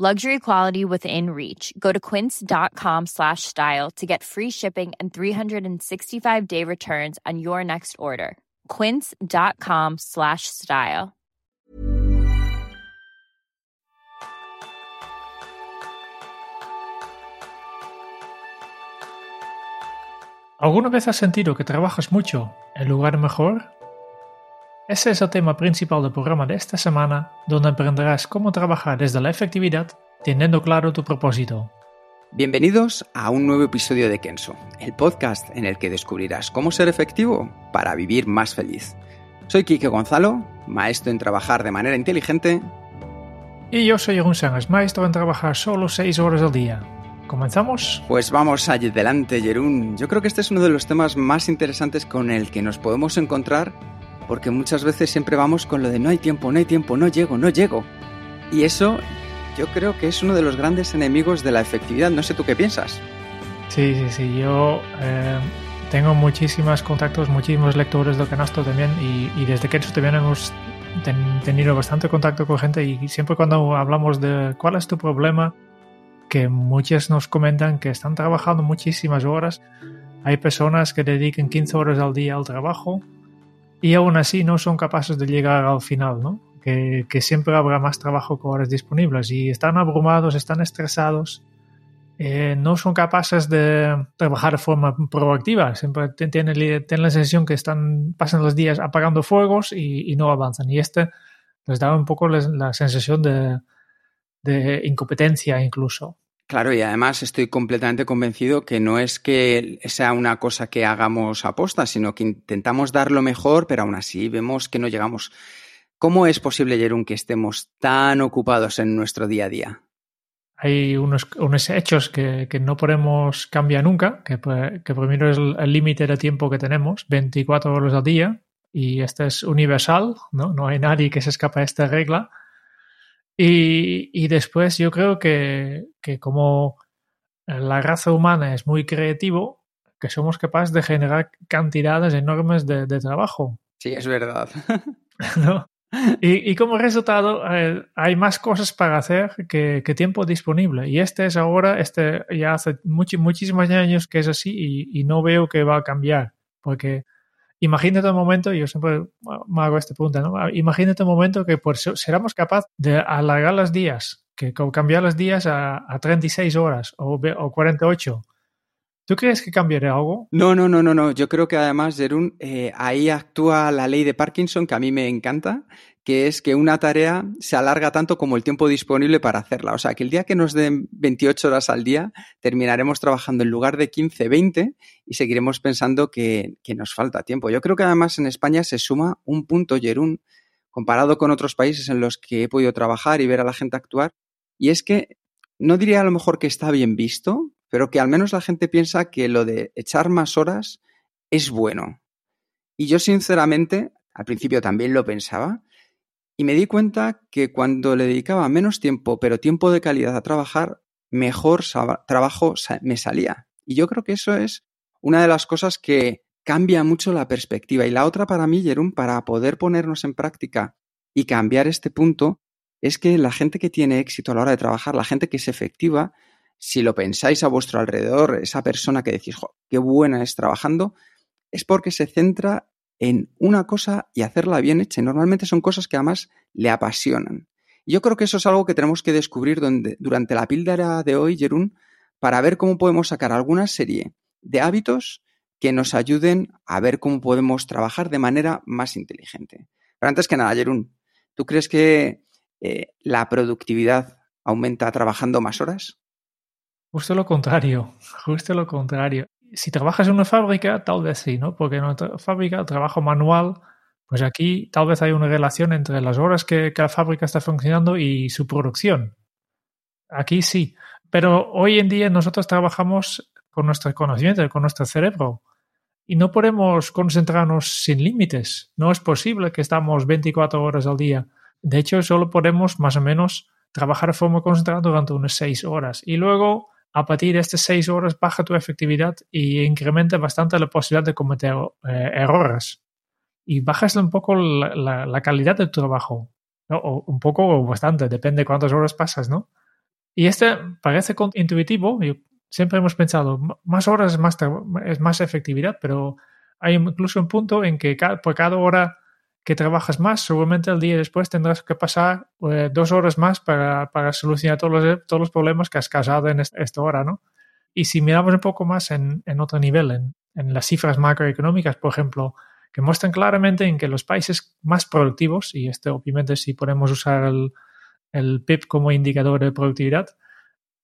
Luxury quality within reach. Go to quince.com slash style to get free shipping and 365 day returns on your next order. Quince.com slash style. ¿Alguna vez has sentido que trabajas mucho en lugar mejor? Ese es el tema principal del programa de esta semana, donde aprenderás cómo trabajar desde la efectividad teniendo claro tu propósito. Bienvenidos a un nuevo episodio de Kenso, el podcast en el que descubrirás cómo ser efectivo para vivir más feliz. Soy Kike Gonzalo, maestro en trabajar de manera inteligente. Y yo soy Jeroen Sánchez, maestro en trabajar solo 6 horas al día. ¿Comenzamos? Pues vamos adelante, Jerún. Yo creo que este es uno de los temas más interesantes con el que nos podemos encontrar, porque muchas veces siempre vamos con lo de no hay tiempo, no hay tiempo, no llego, no llego. Y eso yo creo que es uno de los grandes enemigos de la efectividad. No sé tú qué piensas. Sí, sí, sí. Yo eh, tengo muchísimos contactos, muchísimos lectores de Canasto también, y, desde que eso también hemos tenido bastante contacto con gente, y siempre cuando hablamos de cuál es tu problema, que muchas nos comentan que están trabajando muchísimas horas. Hay personas que dedican 15 horas al día al trabajo y aún así no son capaces de llegar al final, ¿no? Que, siempre habrá más trabajo que horas disponibles y están abrumados, están estresados, eh, no son capaces de trabajar de forma proactiva, siempre tienen, la sensación que están, pasan los días apagando fuegos y, no avanzan. Y este les da un poco la sensación de incompetencia incluso. Claro, y además estoy completamente convencido que no es que sea una cosa que hagamos aposta, sino que intentamos dar lo mejor, pero aún así vemos que no llegamos. ¿Cómo es posible, Jerón, que estemos tan ocupados en nuestro día a día? Hay unos, hechos que, no podemos cambiar nunca, que, primero es el límite de tiempo que tenemos, 24 horas al día, y este es universal, ¿no? No hay nadie que se escape de esta regla. Y, y después yo creo que, que, como la raza humana es muy creativo, que somos capaces de generar cantidades enormes de, de trabajo. Sí, es verdad. ¿No? Y, y, como resultado eh, hay más cosas para hacer que, que, tiempo disponible. Y este es ahora, este ya hace much, muchísimos años que es así y, y no veo que va a cambiar. Porque imagínate un momento, yo siempre me hago este punto, ¿no? Imagínate un momento que por seramos capaces de alargar los días, que cambiar los días a, a 36 horas o, o 48. ¿Tú crees que cambiará algo? No, no, no, no, no. Yo creo que además, Jerún, eh, ahí actúa la ley de Parkinson, que a mí me encanta, que es que una tarea se alarga tanto como el tiempo disponible para hacerla. O sea, que el día que nos den 28 horas al día, terminaremos trabajando en lugar de 15, 20 y seguiremos pensando que, que nos falta tiempo. Yo creo que además en España se suma un punto, Jerún, comparado con otros países en los que he podido trabajar y ver a la gente actuar, y es que no diría a lo mejor que está bien visto, pero que al menos la gente piensa que lo de echar más horas es bueno. Y yo sinceramente, al principio también lo pensaba, y me di cuenta que cuando le dedicaba menos tiempo, pero tiempo de calidad a trabajar, mejor trabajo me salía. Y yo creo que eso es una de las cosas que cambia mucho la perspectiva. Y la otra para mí, Jerón, para poder ponernos en práctica y cambiar este punto, es que la gente que tiene éxito a la hora de trabajar, la gente que es efectiva, si lo pensáis a vuestro alrededor, esa persona que decís, qué buena es trabajando, es porque se centra en una cosa y hacerla bien hecha. normalmente son cosas que además le apasionan. yo creo que eso es algo que tenemos que descubrir durante la píldora de hoy, Jerún, para ver cómo podemos sacar alguna serie de hábitos que nos ayuden a ver cómo podemos trabajar de manera más inteligente. Pero antes que nada, Jerún, ¿tú crees que eh, la productividad aumenta trabajando más horas? Justo lo contrario, justo lo contrario. Si trabajas en una fábrica, tal vez sí, ¿no? Porque en una fábrica, trabajo manual, pues aquí tal vez hay una relación entre las horas que, que la fábrica está funcionando y su producción. Aquí sí. Pero hoy en día nosotros trabajamos con nuestro conocimiento, con nuestro cerebro. Y no podemos concentrarnos sin límites. No es posible que estamos 24 horas al día. De hecho, solo podemos más o menos trabajar de forma concentrada durante unas 6 horas. Y luego, a partir de estas 6 horas, baja tu efectividad y incrementa bastante la posibilidad de cometer eh, errores. Y bajas un poco la, calidad de tu trabajo. O un poco o bastante, depende de cuántas horas pasas, ¿no? Y este parece intuitivo, siempre hemos pensado, más horas es más, es más efectividad, pero hay incluso un punto en que por cada hora que trabajas más, seguramente el día después tendrás que pasar eh, dos horas más para, para, solucionar todos los, todos los problemas que has causado en esta hora, ¿no? Y si miramos un poco más en, en otro nivel, en, en, las cifras macroeconómicas, por ejemplo, que muestran claramente en que los países más productivos, y esto obviamente si podemos usar el, el PIB como indicador de productividad,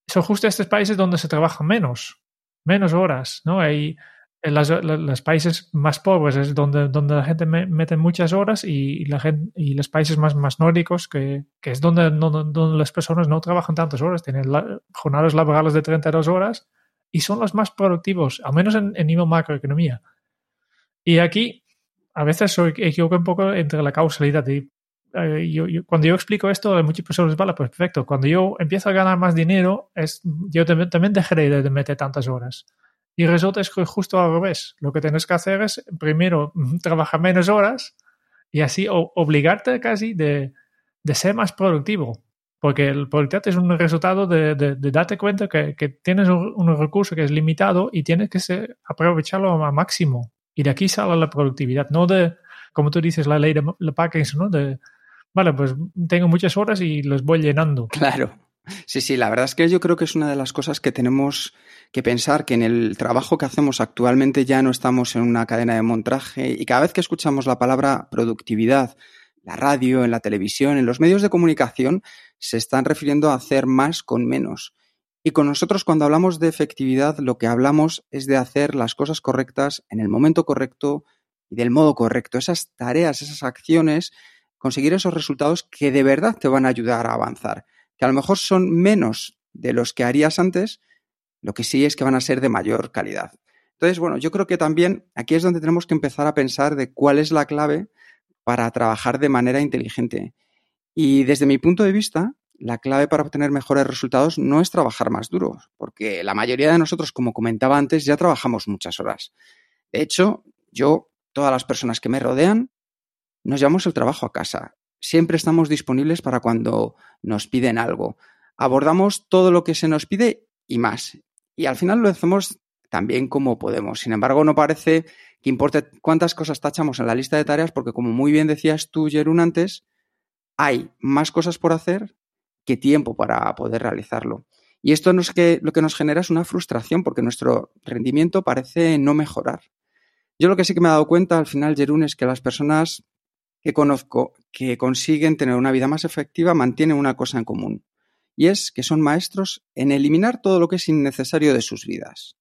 son justo estos países donde se trabaja menos, menos horas, ¿no? Hay en los países más pobres es donde, donde la gente mete muchas horas y, la gente, y los países más, más nórdicos, que, que es donde, donde, las personas no trabajan tantas horas, tienen jornadas laborales de 32 horas y son los más productivos, al menos en, en nivel macroeconomía. Y aquí a veces soy, equivoco un poco entre la causalidad y eh, yo, cuando yo explico esto, muchas personas, vale, pues perfecto. Cuando yo empiezo a ganar más dinero, es, yo también, dejaré de meter tantas horas. Y resulta es que justo al revés. Lo que tienes que hacer es, primero, trabajar menos horas y así obligarte casi de, de, ser más productivo. Porque el productividad es un resultado de, de, darte cuenta que, que tienes un, recurso que es limitado y tienes que ser, aprovecharlo al máximo. Y de aquí sale la productividad, no de, como tú dices, la ley de Parkinson, ¿no? De, vale, pues tengo muchas horas y los voy llenando. Claro. Sí, sí, la verdad es que yo creo que es una de las cosas que tenemos que pensar, que en el trabajo que hacemos actualmente ya no estamos en una cadena de montaje y cada vez que escuchamos la palabra productividad, la radio, en la televisión, en los medios de comunicación, se están refiriendo a hacer más con menos. Y con nosotros cuando hablamos de efectividad, lo que hablamos es de hacer las cosas correctas en el momento correcto y del modo correcto. Esas tareas, esas acciones conseguir esos resultados que de verdad te van a ayudar a avanzar, que a lo mejor son menos de los que harías antes, lo que sí es que van a ser de mayor calidad. Entonces, bueno, yo creo que también aquí es donde tenemos que empezar a pensar de cuál es la clave para trabajar de manera inteligente. Y desde mi punto de vista, la clave para obtener mejores resultados no es trabajar más duro, porque la mayoría de nosotros, como comentaba antes, ya trabajamos muchas horas. De hecho, yo, todas las personas que me rodean, nos llevamos el trabajo a casa. Siempre estamos disponibles para cuando nos piden algo. Abordamos todo lo que se nos pide y más. Y al final lo hacemos tan bien como podemos. Sin embargo, no parece que importe cuántas cosas tachamos en la lista de tareas, porque como muy bien decías tú, Jerún, antes, hay más cosas por hacer que tiempo para poder realizarlo. Y esto que, lo que nos genera es una frustración, porque nuestro rendimiento parece no mejorar. Yo lo que sí que me he dado cuenta al final, Jerún, es que las personas que conozco que consiguen tener una vida más efectiva mantienen una cosa en común, y es que son maestros en eliminar todo lo que es innecesario de sus vidas.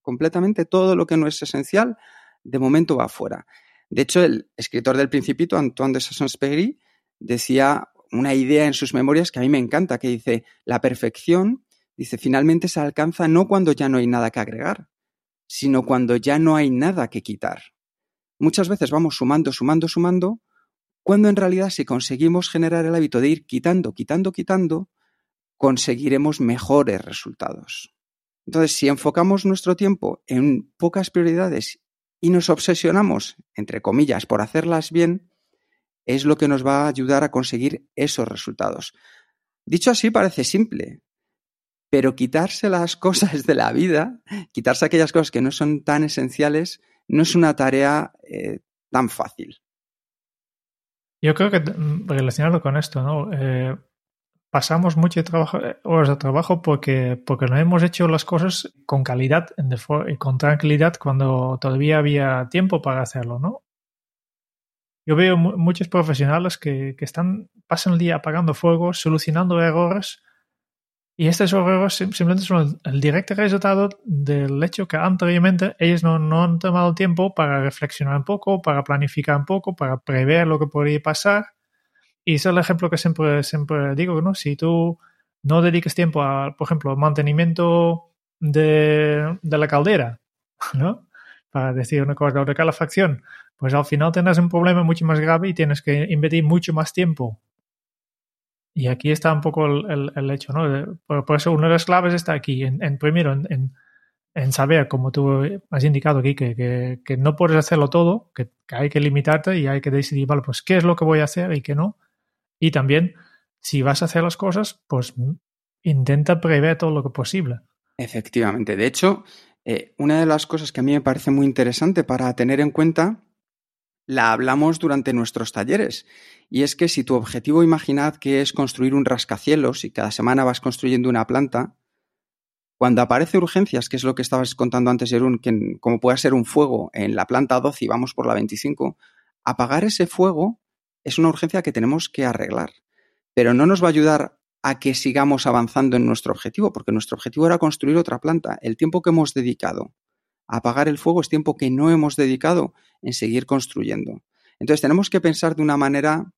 Completamente todo lo que no es esencial, de momento va afuera. De hecho, el escritor del Principito, Antoine de Saint-Exupéry, decía una idea en sus memorias que a mí me encanta, que dice, la perfección, dice, finalmente se alcanza no cuando ya no hay nada que agregar, sino cuando ya no hay nada que quitar. Muchas veces vamos sumando, sumando, sumando, cuando en realidad si conseguimos generar el hábito de ir quitando, quitando, quitando, conseguiremos mejores resultados. Entonces, si enfocamos nuestro tiempo en pocas prioridades y nos obsesionamos, entre comillas, por hacerlas bien, es lo que nos va a ayudar a conseguir esos resultados. Dicho así, parece simple, pero quitarse las cosas de la vida, quitarse aquellas cosas que no son tan esenciales, no es una tarea eh, tan fácil. Yo creo que mm, relacionarlo con esto, ¿no? Eh, pasamos mucho trabajo, eh, horas de trabajo porque, porque no hemos hecho las cosas con calidad y con tranquilidad cuando todavía había tiempo para hacerlo, ¿no? Yo veo muchos profesionales que, que están, pasan el día apagando fuego, solucionando errores y estos errores simplemente son el, directo resultado del hecho que anteriormente ellos no, no, han tomado tiempo para reflexionar un poco, para planificar un poco, para prever lo que podría pasar. Y es el ejemplo que siempre, siempre digo, ¿no? Si tú no dedicas tiempo a, por ejemplo, mantenimiento de, de la caldera, ¿no? Para decir una cosa de calefacción, pues al final tendrás un problema mucho más grave y tienes que invertir mucho más tiempo. Y aquí está un poco el, el, hecho, ¿no? Por, eso una de las claves está aquí, en, en primero, en, en, saber, como tú has indicado aquí, que, que, no puedes hacerlo todo, que, que, hay que limitarte y hay que decidir, vale, pues qué es lo que voy a hacer y qué no. Y también, si vas a hacer las cosas, pues intenta prever todo lo que posible. Efectivamente. De hecho, eh, una de las cosas que a mí me parece muy interesante para tener en cuenta, la hablamos durante nuestros talleres. Y es que si tu objetivo, imaginad que es construir un rascacielos y cada semana vas construyendo una planta, cuando aparece urgencias, que es lo que estabas contando antes, Jerún, que como puede ser un fuego en la planta 12 y vamos por la 25, apagar ese fuego es una urgencia que tenemos que arreglar. Pero no nos va a ayudar a que sigamos avanzando en nuestro objetivo, porque nuestro objetivo era construir otra planta. El tiempo que hemos dedicado a apagar el fuego es tiempo que no hemos dedicado en seguir construyendo. Entonces tenemos que pensar de una manera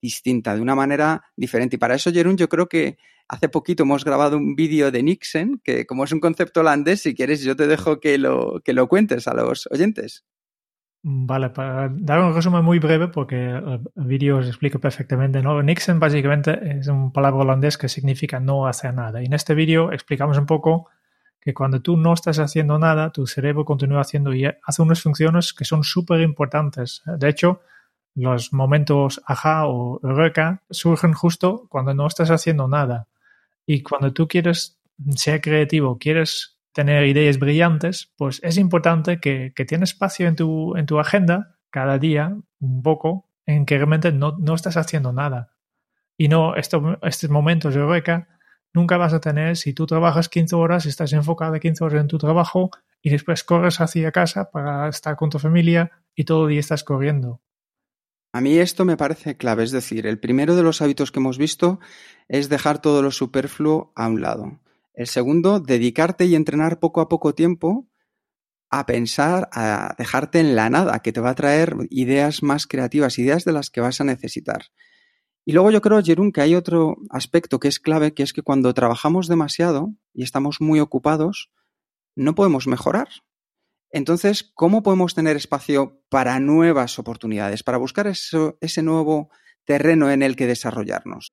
distinta, de una manera diferente. Y para eso, Jerún, yo creo que hace poquito hemos grabado un vídeo de Nixon, que como es un concepto holandés, si quieres yo te dejo que lo, que lo cuentes a los oyentes. Vale, para dar un resumen muy breve, porque el vídeo os explica perfectamente, ¿no? Nixon básicamente es un palabra holandés que significa no hacer nada. Y en este vídeo explicamos un poco que cuando tú no estás haciendo nada, tu cerebro continúa haciendo y hace unas funciones que son súper importantes. De hecho, los momentos ajá o eureka surgen justo cuando no estás haciendo nada. Y cuando tú quieres ser creativo, quieres tener ideas brillantes, pues es importante que, que tienes espacio en tu, en tu agenda cada día, un poco, en que realmente no, estás haciendo nada. Y no, esto, estos momentos de eureka nunca vas a tener si tú trabajas 15 horas, estás enfocado 15 horas en tu trabajo y después corres hacia casa para estar con tu familia y todo el día estás corriendo. A mí esto me parece clave, es decir, el primero de los hábitos que hemos visto es dejar todo lo superfluo a un lado. El segundo, dedicarte y entrenar poco a poco tiempo a pensar, a dejarte en la nada, que te va a traer ideas más creativas, ideas de las que vas a necesitar. Y luego yo creo, Jerún, que hay otro aspecto que es clave, que es que cuando trabajamos demasiado y estamos muy ocupados, no podemos mejorar. Entonces, ¿cómo podemos tener espacio para nuevas oportunidades, para buscar ese nuevo terreno en el que desarrollarnos?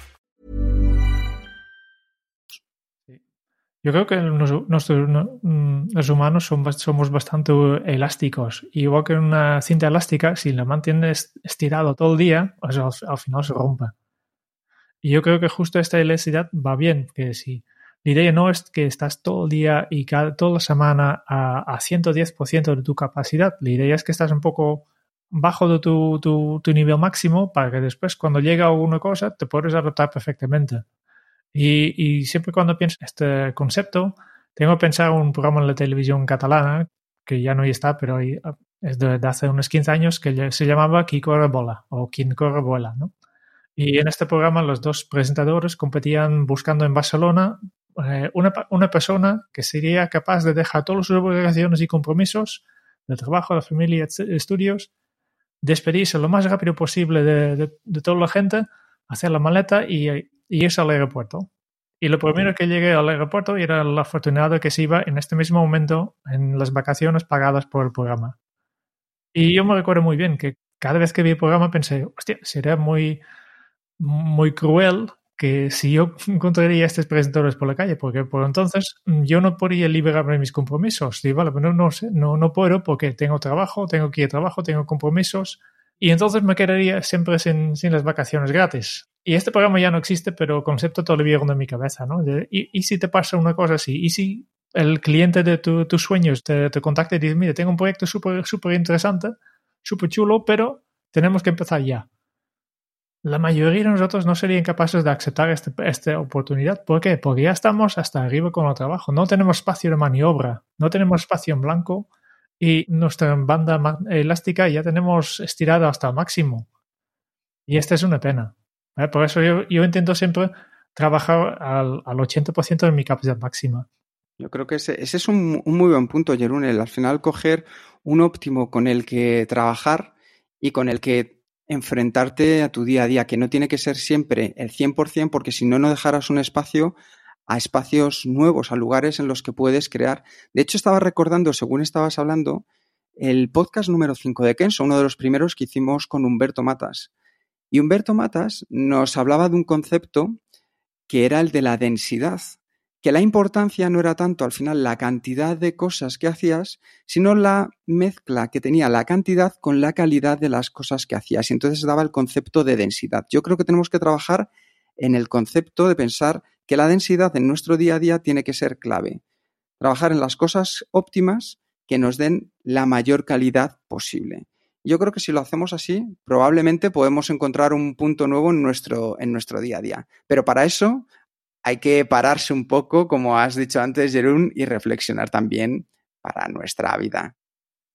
Yo creo que nosotros, mm, los humanos somos bastante elásticos. Igual que una cinta elástica, si la mantienes estirado todo el día, pues al, final se rompe. Y yo creo que justo esta elasticidad va bien, que si la idea no es que estás todo el día y cada, toda la semana a, a 110% de tu capacidad, la idea es que estás un poco bajo de tu nivel máximo para que después cuando llega alguna cosa te puedes adaptar perfectamente. Y, siempre cuando pienso en este concepto, tengo en un programa en la televisión catalana, que ya no está, pero es de, hace unos 15 años, que se llamaba Qui corre bola o Quien corre vuela, ¿no? Y en este programa los dos presentadores competían buscando en Barcelona eh, una, una, persona que sería capaz de dejar todas sus obligaciones y compromisos de trabajo, de familia, estudios, despedirse lo más rápido posible de, de, de toda la gente, hacer la maleta y y irse al aeropuerto. Y lo primero que llegué al aeropuerto era el afortunado que se iba en este mismo momento en las vacaciones pagadas por el programa. Y yo me recuerdo muy bien que cada vez que vi el programa pensé, hostia, sería muy, muy cruel que si yo encontraría estos presentadores por la calle, porque por entonces mm, yo no podría liberarme de mis compromisos. Y vale, pero no, no sé, no, no puedo porque tengo trabajo, tengo que ir a trabajo, tengo compromisos. Y entonces me quedaría siempre sin, las vacaciones gratis. Y este programa ya no existe, pero el concepto todavía ronda en mi cabeza, ¿no? y, si te pasa una cosa así, y si el cliente de tus sueños te, te, contacta y dice, mire, tengo un proyecto súper súper interesante, súper chulo, pero tenemos que empezar ya la mayoría de nosotros no serían capaces de aceptar este, esta oportunidad. ¿Por qué? Porque ya estamos hasta arriba con el trabajo. No tenemos espacio de maniobra, no tenemos espacio en blanco y nuestra banda elástica ya tenemos estirada hasta el máximo. Y esta es una pena. Por eso yo, yo, intento siempre trabajar al, al 80% de mi capacidad máxima. Yo creo que ese, ese es un, un, muy buen punto, Jerunel. Al final, coger un óptimo con el que trabajar y con el que enfrentarte a tu día a día, que no tiene que ser siempre el 100%, porque si no, no dejarás un espacio a espacios nuevos, a lugares en los que puedes crear. De hecho, estaba recordando, según estabas hablando, el podcast número 5 de Kenso, uno de los primeros que hicimos con Humberto Matas. Y Humberto Matas nos hablaba de un concepto que era el de la densidad que la importancia no era tanto al final la cantidad de cosas que hacías, sino la mezcla que tenía la cantidad con la calidad de las cosas que hacías. Y entonces daba el concepto de densidad. Yo creo que tenemos que trabajar en el concepto de pensar que la densidad en nuestro día a día tiene que ser clave. Trabajar en las cosas óptimas que nos den la mayor calidad posible. Yo creo que si lo hacemos así, probablemente podemos encontrar un punto nuevo en nuestro, en nuestro día a día. Pero para eso hay que pararse un poco, como has dicho antes, Jerún, y reflexionar también para nuestra vida.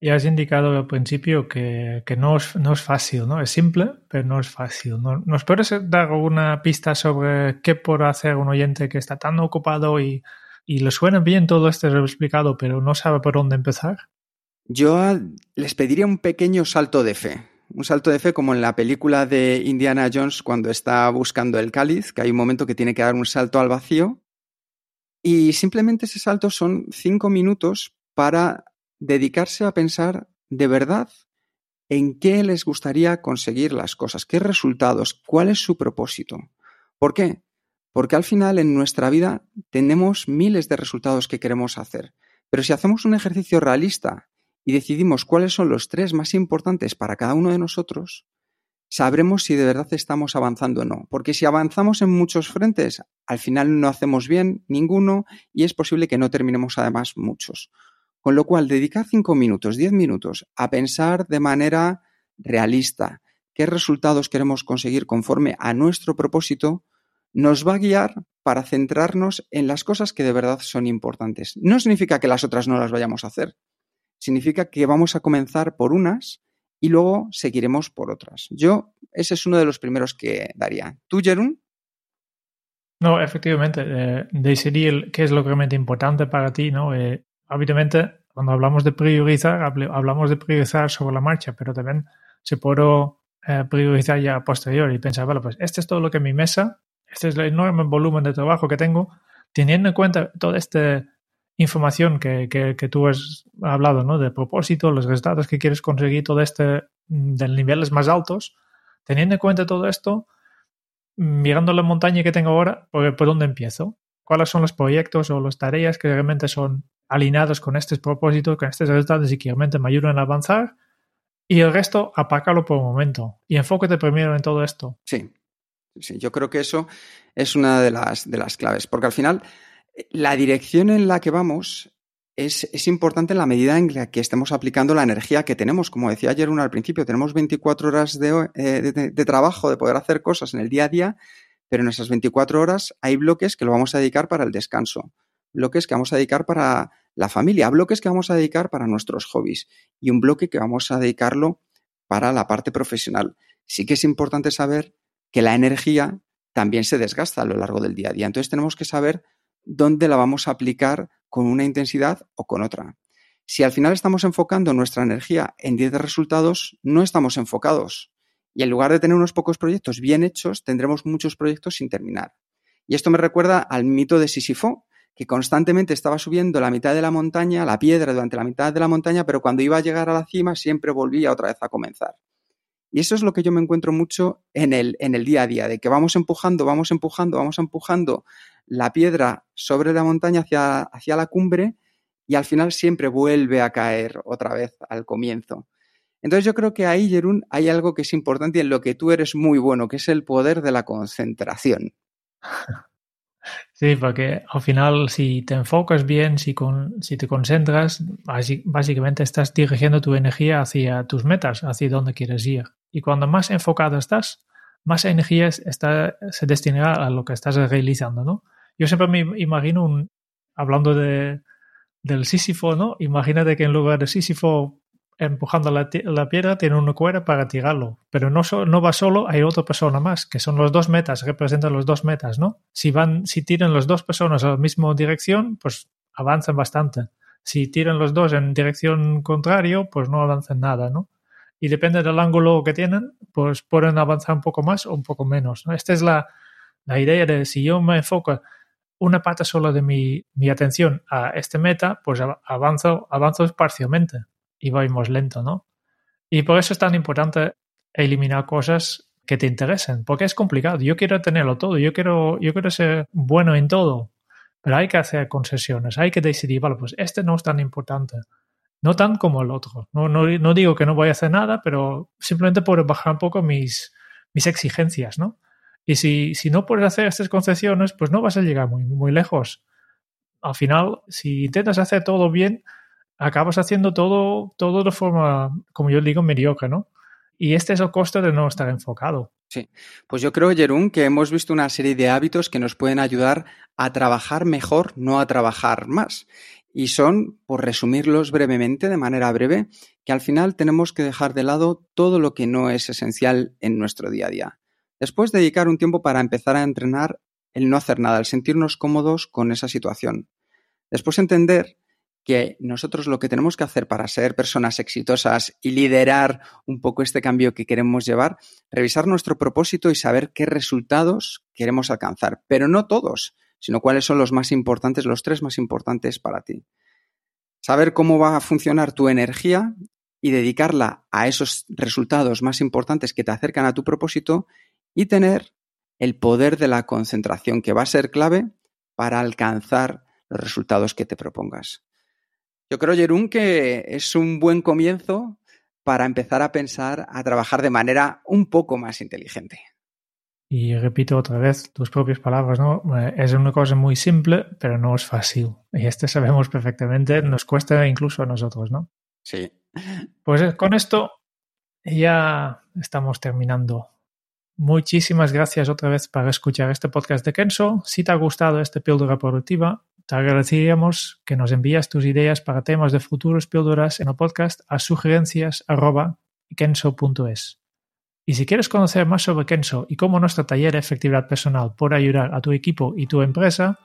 Ya has indicado al principio que, que no, es, no, es, fácil, ¿no? Es simple, pero no es fácil. ¿no? ¿Nos puedes dar alguna pista sobre qué puede hacer un oyente que está tan ocupado y, y le suena bien todo esto explicado, pero no sabe por dónde empezar? Yo les pediría un pequeño salto de fe un salto de fe como en la película de Indiana Jones cuando está buscando el cáliz, que hay un momento que tiene que dar un salto al vacío. Y simplemente ese salto son cinco minutos para dedicarse a pensar de verdad en qué les gustaría conseguir las cosas, qué resultados, cuál es su propósito. ¿Por qué? Porque al final en nuestra vida tenemos miles de resultados que queremos hacer. Pero si hacemos un ejercicio realista y decidimos cuáles son los tres más importantes para cada uno de nosotros, sabremos si de verdad estamos avanzando o no. Porque si avanzamos en muchos frentes, al final no hacemos bien ninguno y es posible que no terminemos además muchos. Con lo cual, dedicar cinco minutos, diez minutos a pensar de manera realista qué resultados queremos conseguir conforme a nuestro propósito, nos va a guiar para centrarnos en las cosas que de verdad son importantes. No significa que las otras no las vayamos a hacer, significa que vamos a comenzar por unas y luego seguiremos por otras. Yo, ese es uno de los primeros que daría. ¿Tú, Jerún? No, efectivamente, eh, decidir qué es lo realmente importante para ti, ¿no? Eh, habitualmente, cuando hablamos de priorizar, hablamos de priorizar sobre la marcha, pero también se puede eh, priorizar ya a posteriori y pensar, bueno, pues este es todo lo que mi mesa, este es el enorme volumen de trabajo que tengo, teniendo en cuenta todo este información que, que, tú has hablado, ¿no? De propósito, los resultados que quieres conseguir, todo este mm, de niveles más altos, teniendo en cuenta todo esto, mirando la montaña que tengo ahora, ¿por, ¿por dónde empiezo? ¿Cuáles son los proyectos o las tareas que realmente son alineados con estos propósitos, con estos resultados y que realmente me ayudan a avanzar? Y el resto, apácalo por un momento y enfócate primero en todo esto. Sí, sí, yo creo que eso es una de las, de las claves, porque al final la dirección en la que vamos es, importante en la medida en la que estemos aplicando la energía que tenemos. Como decía ayer uno al principio, tenemos 24 horas eh, de, de, trabajo, de poder hacer cosas en el día a día, pero en esas 24 horas hay bloques que lo vamos a dedicar para el descanso, bloques que vamos a dedicar para la familia, bloques que vamos a dedicar para nuestros hobbies y un bloque que vamos a dedicarlo para la parte profesional. Sí que es importante saber que la energía también se desgasta a lo largo del día a día. Entonces tenemos que saber dónde la vamos a aplicar con una intensidad o con otra. Si al final estamos enfocando nuestra energía en 10 resultados, no estamos enfocados. Y en lugar de tener unos pocos proyectos bien hechos, tendremos muchos proyectos sin terminar. Y esto me recuerda al mito de Sísifo, que constantemente estaba subiendo la mitad de la montaña, la piedra durante la mitad de la montaña, pero cuando iba a llegar a la cima siempre volvía otra vez a comenzar. Y eso es lo que yo me encuentro mucho en el, en el día a día, de que vamos empujando, vamos empujando, vamos empujando la piedra sobre la montaña hacia, hacia la cumbre y al final siempre vuelve a caer otra vez al comienzo. Entonces yo creo que ahí, Jerún, hay algo que es importante y en lo que tú eres muy bueno, que es el poder de la concentración. Sí, porque al final si te enfocas bien, si, con, si te concentras, básicamente estás dirigiendo tu energía hacia tus metas, hacia donde quieres ir. Y cuando más enfocado estás, más energía está, se destinará a lo que estás realizando, ¿no? Yo siempre me imagino, un, hablando de, del Sísifo, ¿no? Imagínate que en lugar de Sísifo empujando la, piedra tiene una cuerda para tirarlo. Pero no, no va solo, hay otra persona más, que son los dos metas, representan los dos metas, ¿no? Si van, si tiran las dos personas a la misma dirección, pues avanzan bastante. Si tiran los dos en dirección contrario, pues no avanzan nada, ¿no? Y depende del ángulo que tienen, pues pueden avanzar un poco más o un poco menos. ¿no? Esta es la, la idea de si yo me enfoco una pata sola de mi, mi atención a este meta, pues avanzo, avanzo parcialmente y vamos lento, ¿no? Y por eso es tan importante eliminar cosas que te interesen, porque es complicado. Yo quiero tenerlo todo, yo quiero, yo quiero ser bueno en todo, pero hay que hacer concesiones, hay que decidir, vale, pues este no es tan importante, no tan como el otro. No, no, no digo que no voy a hacer nada, pero simplemente por bajar un poco mis, mis exigencias, ¿no? Y si, si no puedes hacer estas concesiones, pues no vas a llegar muy, muy lejos. Al final, si intentas hacer todo bien, acabas haciendo todo, todo de forma, como yo digo, mediocre, ¿no? Y este es el costo de no estar enfocado. Sí, pues yo creo, Jerún, que hemos visto una serie de hábitos que nos pueden ayudar a trabajar mejor, no a trabajar más. Y son, por resumirlos brevemente, de manera breve, que al final tenemos que dejar de lado todo lo que no es esencial en nuestro día a día. Después dedicar un tiempo para empezar a entrenar el no hacer nada, el sentirnos cómodos con esa situación. Después entender que nosotros lo que tenemos que hacer para ser personas exitosas y liderar un poco este cambio que queremos llevar, revisar nuestro propósito y saber qué resultados queremos alcanzar, pero no todos, sino cuáles son los más importantes, los tres más importantes para ti. Saber cómo va a funcionar tu energía y dedicarla a esos resultados más importantes que te acercan a tu propósito y tener el poder de la concentración que va a ser clave para alcanzar los resultados que te propongas. Yo creo, Jerún, que es un buen comienzo para empezar a pensar, a trabajar de manera un poco más inteligente. Y repito otra vez tus propias palabras, ¿no? Eh, es una cosa muy simple, pero no es fácil. Y este sabemos perfectamente, nos cuesta incluso a nosotros, ¿no? Sí. Pues eh, con esto ya estamos terminando. Muchísimas gracias otra vez por escuchar este podcast de Kenso. Si te ha gustado esta píldora productiva, te agradeceríamos que nos envías tus ideas para temas de futuros píldoras en el podcast a sugerencias.kenso.es. Y si quieres conocer más sobre Kenso y cómo nuestro taller de efectividad personal puede ayudar a tu equipo y tu empresa,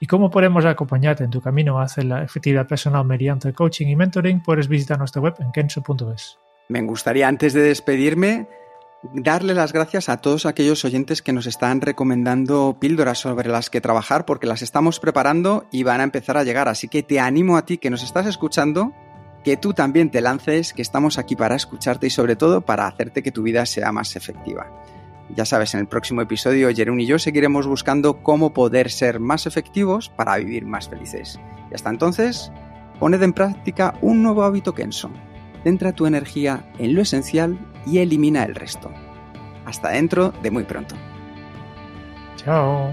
y cómo podemos acompañarte en tu camino hacia la efectividad personal mediante coaching y mentoring, puedes visitar nuestra web en kenso.es. Me gustaría, antes de despedirme, darle las gracias a todos aquellos oyentes que nos están recomendando píldoras sobre las que trabajar porque las estamos preparando y van a empezar a llegar. Así que te animo a ti que nos estás escuchando, que tú también te lances, que estamos aquí para escucharte y sobre todo para hacerte que tu vida sea más efectiva. Ya sabes, en el próximo episodio Jerón y yo seguiremos buscando cómo poder ser más efectivos para vivir más felices. Y hasta entonces, poned en práctica un nuevo hábito Kenso. Centra tu energía en lo esencial y elimina el resto. Hasta dentro de muy pronto. Chao.